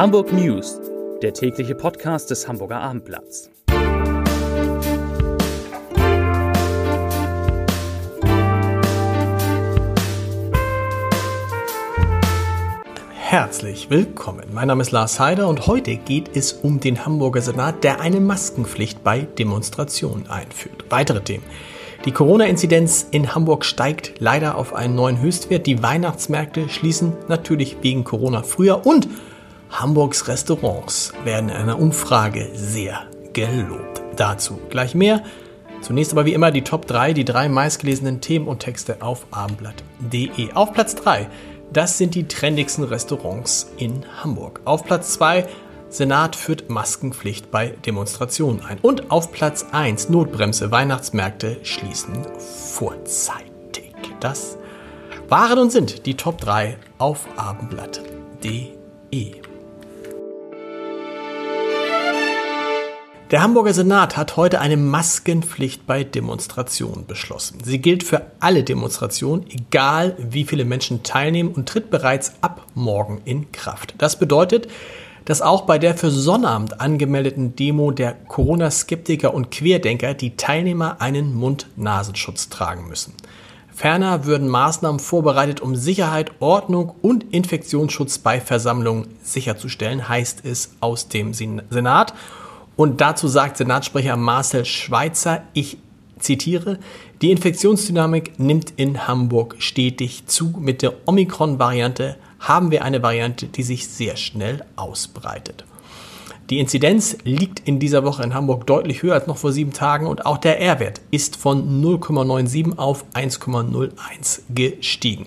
Hamburg News, der tägliche Podcast des Hamburger Abendblatts. Herzlich willkommen. Mein Name ist Lars Heider und heute geht es um den Hamburger Senat, der eine Maskenpflicht bei Demonstrationen einführt. Weitere Themen. Die Corona-Inzidenz in Hamburg steigt leider auf einen neuen Höchstwert. Die Weihnachtsmärkte schließen natürlich wegen Corona früher und Hamburgs Restaurants werden in einer Umfrage sehr gelobt. Dazu gleich mehr. Zunächst aber wie immer die Top 3, die drei meistgelesenen Themen und Texte auf abendblatt.de. Auf Platz 3, das sind die trendigsten Restaurants in Hamburg. Auf Platz 2, Senat führt Maskenpflicht bei Demonstrationen ein. Und auf Platz 1 Notbremse Weihnachtsmärkte schließen vorzeitig. Das waren und sind die Top 3 auf abendblatt.de. Der Hamburger Senat hat heute eine Maskenpflicht bei Demonstrationen beschlossen. Sie gilt für alle Demonstrationen, egal wie viele Menschen teilnehmen und tritt bereits ab morgen in Kraft. Das bedeutet, dass auch bei der für Sonnabend angemeldeten Demo der Corona-Skeptiker und Querdenker die Teilnehmer einen Mund-Nasenschutz tragen müssen. Ferner würden Maßnahmen vorbereitet, um Sicherheit, Ordnung und Infektionsschutz bei Versammlungen sicherzustellen, heißt es aus dem Senat. Und dazu sagt Senatssprecher Marcel Schweitzer, ich zitiere, die Infektionsdynamik nimmt in Hamburg stetig zu. Mit der Omikron-Variante haben wir eine Variante, die sich sehr schnell ausbreitet. Die Inzidenz liegt in dieser Woche in Hamburg deutlich höher als noch vor sieben Tagen und auch der R-Wert ist von 0,97 auf 1,01 gestiegen.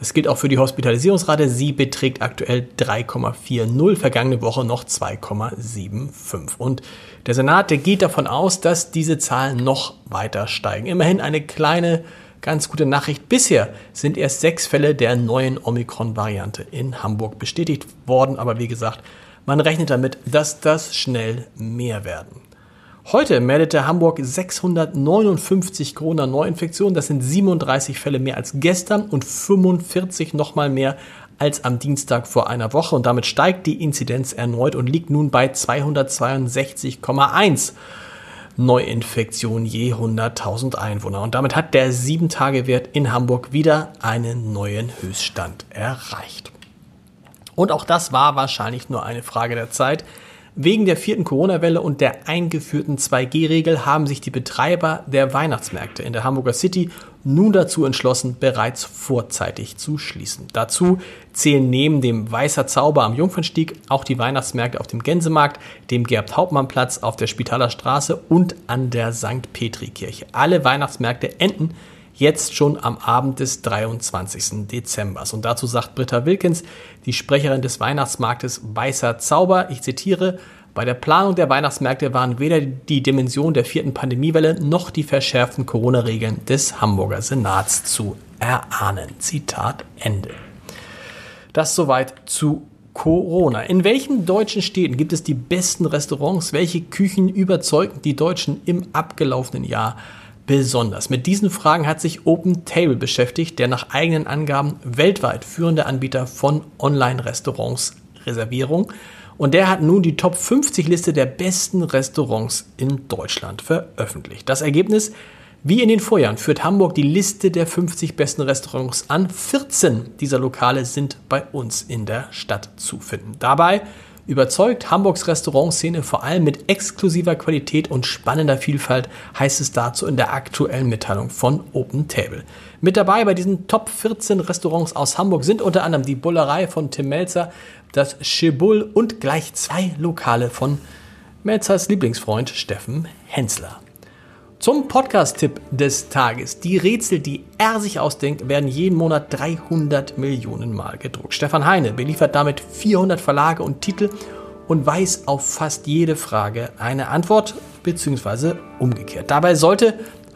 Das gilt auch für die Hospitalisierungsrate. Sie beträgt aktuell 3,40, vergangene Woche noch 2,75. Und der Senat, der geht davon aus, dass diese Zahlen noch weiter steigen. Immerhin eine kleine ganz gute Nachricht. Bisher sind erst sechs Fälle der neuen Omikron-Variante in Hamburg bestätigt worden. Aber wie gesagt, man rechnet damit, dass das schnell mehr werden. Heute meldete Hamburg 659 Corona-Neuinfektionen. Das sind 37 Fälle mehr als gestern und 45 nochmal mehr als am Dienstag vor einer Woche. Und damit steigt die Inzidenz erneut und liegt nun bei 262,1. Neuinfektionen je 100.000 Einwohner. Und damit hat der 7-Tage-Wert in Hamburg wieder einen neuen Höchststand erreicht. Und auch das war wahrscheinlich nur eine Frage der Zeit. Wegen der vierten Corona-Welle und der eingeführten 2G-Regel haben sich die Betreiber der Weihnachtsmärkte in der Hamburger City nun dazu entschlossen, bereits vorzeitig zu schließen. Dazu zählen neben dem Weißer Zauber am Jungfernstieg auch die Weihnachtsmärkte auf dem Gänsemarkt, dem Gerbt-Hauptmann-Platz auf der Spitaler Straße und an der St. Petri-Kirche. Alle Weihnachtsmärkte enden jetzt schon am Abend des 23. Dezember. Und dazu sagt Britta Wilkins, die Sprecherin des Weihnachtsmarktes Weißer Zauber, ich zitiere, bei der Planung der Weihnachtsmärkte waren weder die Dimension der vierten Pandemiewelle noch die verschärften Corona-Regeln des Hamburger Senats zu erahnen. Zitat Ende. Das soweit zu Corona. In welchen deutschen Städten gibt es die besten Restaurants? Welche Küchen überzeugen die Deutschen im abgelaufenen Jahr besonders? Mit diesen Fragen hat sich Open Table beschäftigt, der nach eigenen Angaben weltweit führende Anbieter von Online-Restaurants Reservierung. Und der hat nun die Top 50 Liste der besten Restaurants in Deutschland veröffentlicht. Das Ergebnis, wie in den Vorjahren, führt Hamburg die Liste der 50 besten Restaurants an. 14 dieser Lokale sind bei uns in der Stadt zu finden. Dabei Überzeugt Hamburgs Restaurantszene vor allem mit exklusiver Qualität und spannender Vielfalt, heißt es dazu in der aktuellen Mitteilung von Open Table. Mit dabei bei diesen Top 14 Restaurants aus Hamburg sind unter anderem die Bullerei von Tim Melzer, das Schibul und gleich zwei Lokale von Melzers Lieblingsfreund Steffen Hensler. Zum Podcast-Tipp des Tages. Die Rätsel, die er sich ausdenkt, werden jeden Monat 300 Millionen Mal gedruckt. Stefan Heine beliefert damit 400 Verlage und Titel und weiß auf fast jede Frage eine Antwort bzw. umgekehrt. Dabei sollte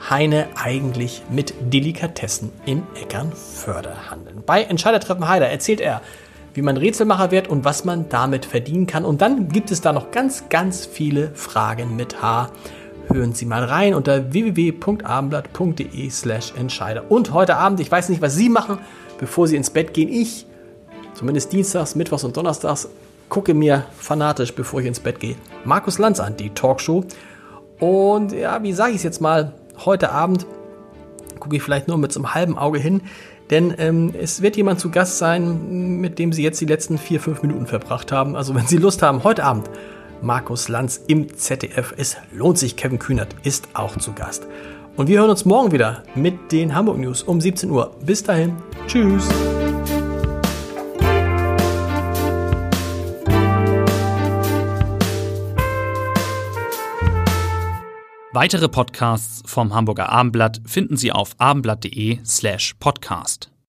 Heine eigentlich mit Delikatessen in Eckernförde handeln. Bei Entscheidertreffen Heider erzählt er, wie man Rätselmacher wird und was man damit verdienen kann. Und dann gibt es da noch ganz, ganz viele Fragen mit H hören Sie mal rein unter www.abendblatt.de slash Entscheider. Und heute Abend, ich weiß nicht, was Sie machen, bevor Sie ins Bett gehen, ich, zumindest Dienstags, Mittwochs und Donnerstags, gucke mir fanatisch, bevor ich ins Bett gehe, Markus Lanz an, die Talkshow. Und ja, wie sage ich es jetzt mal, heute Abend gucke ich vielleicht nur mit so einem halben Auge hin, denn ähm, es wird jemand zu Gast sein, mit dem Sie jetzt die letzten vier, fünf Minuten verbracht haben. Also wenn Sie Lust haben, heute Abend Markus Lanz im ZDF. Es lohnt sich, Kevin Kühnert ist auch zu Gast. Und wir hören uns morgen wieder mit den Hamburg News um 17 Uhr. Bis dahin, tschüss. Weitere Podcasts vom Hamburger Abendblatt finden Sie auf abendblatt.de slash podcast.